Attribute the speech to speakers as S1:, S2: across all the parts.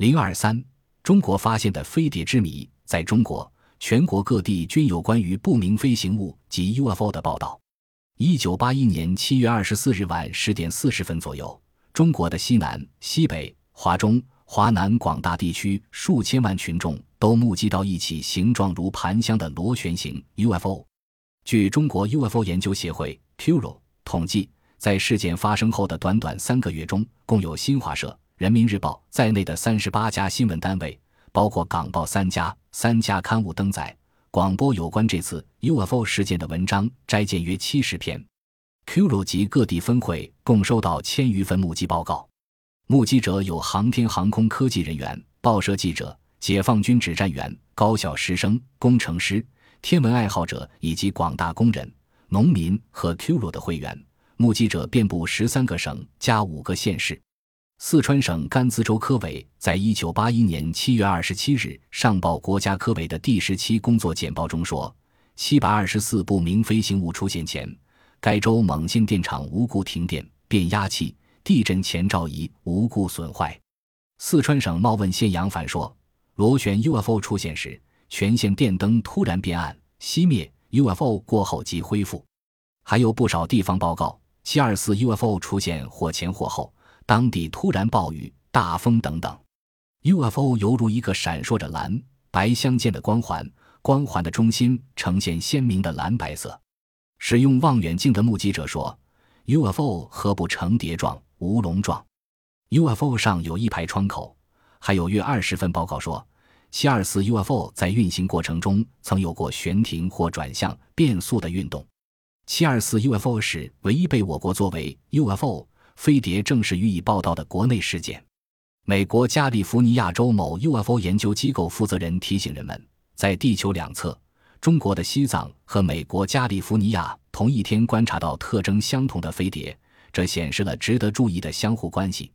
S1: 零二三，中国发现的飞碟之谜。在中国，全国各地均有关于不明飞行物及 UFO 的报道。一九八一年七月二十四日晚十点四十分左右，中国的西南、西北、华中、华南广大地区数千万群众都目击到一起形状如盘香的螺旋形 UFO。据中国 UFO 研究协会 （QRO） 统计，在事件发生后的短短三个月中，共有新华社、人民日报在内的三十八家新闻单位，包括港报三家、三家刊物登载、广播有关这次 UFO 事件的文章摘见约七十篇。QRO 及各地分会共收到千余份目击报告，目击者有航天航空科技人员、报社记者、解放军指战员、高校师生、工程师。天文爱好者以及广大工人、农民和 QRO 的会员，目击者遍布十三个省加五个县市。四川省甘孜州科委在一九八一年七月二十七日上报国家科委的第十七工作简报中说，七百二十四不明飞行物出现前，该州锰线电厂无故停电，变压器、地震前兆仪无故损坏。四川省茂汶县杨反说，螺旋 UFO 出现时。全线电灯突然变暗、熄灭，UFO 过后即恢复。还有不少地方报告，七二四 UFO 出现或前或后，当地突然暴雨、大风等等。UFO 犹如一个闪烁着蓝白相间的光环，光环的中心呈现鲜明的蓝白色。使用望远镜的目击者说，UFO 何不成蝶状、无龙状？UFO 上有一排窗口，还有约二十份报告说。七二四 UFO 在运行过程中曾有过悬停或转向、变速的运动。七二四 UFO 是唯一被我国作为 UFO 飞碟正式予以报道的国内事件。美国加利福尼亚州某 UFO 研究机构负责人提醒人们，在地球两侧，中国的西藏和美国加利福尼亚同一天观察到特征相同的飞碟，这显示了值得注意的相互关系。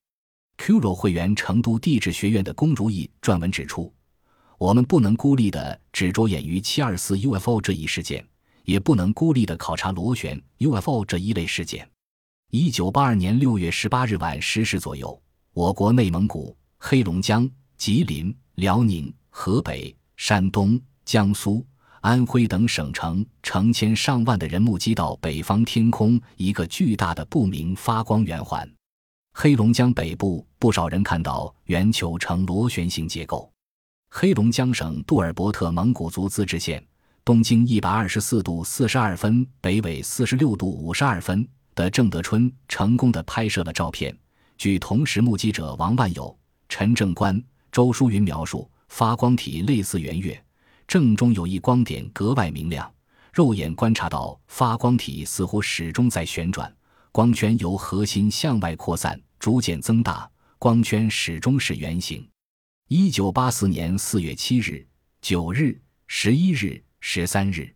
S1: QRO 会员成都地质学院的龚如意撰文指出。我们不能孤立的只着眼于七二四 UFO 这一事件，也不能孤立的考察螺旋 UFO 这一类事件。一九八二年六月十八日晚十时左右，我国内蒙古、黑龙江、吉林、辽宁、河北、山东、江苏、安徽等省城成千上万的人目击到北方天空一个巨大的不明发光圆环。黑龙江北部不少人看到圆球呈螺旋形结构。黑龙江省杜尔伯特蒙古族自治县东经一百二十四度四十二分，北纬四十六度五十二分的郑德春成功的拍摄了照片。据同时目击者王万友、陈正官、周淑云描述，发光体类似圆月，正中有一光点格外明亮。肉眼观察到发光体似乎始终在旋转，光圈由核心向外扩散，逐渐增大，光圈始终是圆形。一九八四年四月七日、九日、十一日、十三日，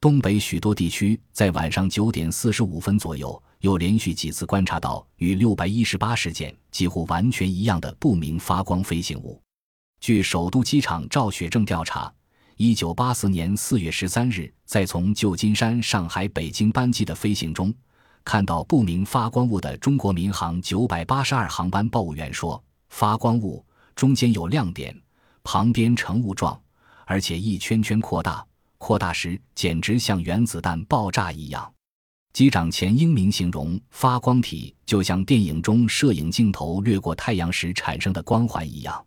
S1: 东北许多地区在晚上九点四十五分左右，又连续几次观察到与六百一十八事件几乎完全一样的不明发光飞行物。据首都机场赵雪正调查，一九八四年四月十三日，在从旧金山、上海、北京班机的飞行中，看到不明发光物的中国民航九百八十二航班报务员说：“发光物。”中间有亮点，旁边呈雾状，而且一圈圈扩大，扩大时简直像原子弹爆炸一样。机长钱英明形容发光体就像电影中摄影镜头掠过太阳时产生的光环一样。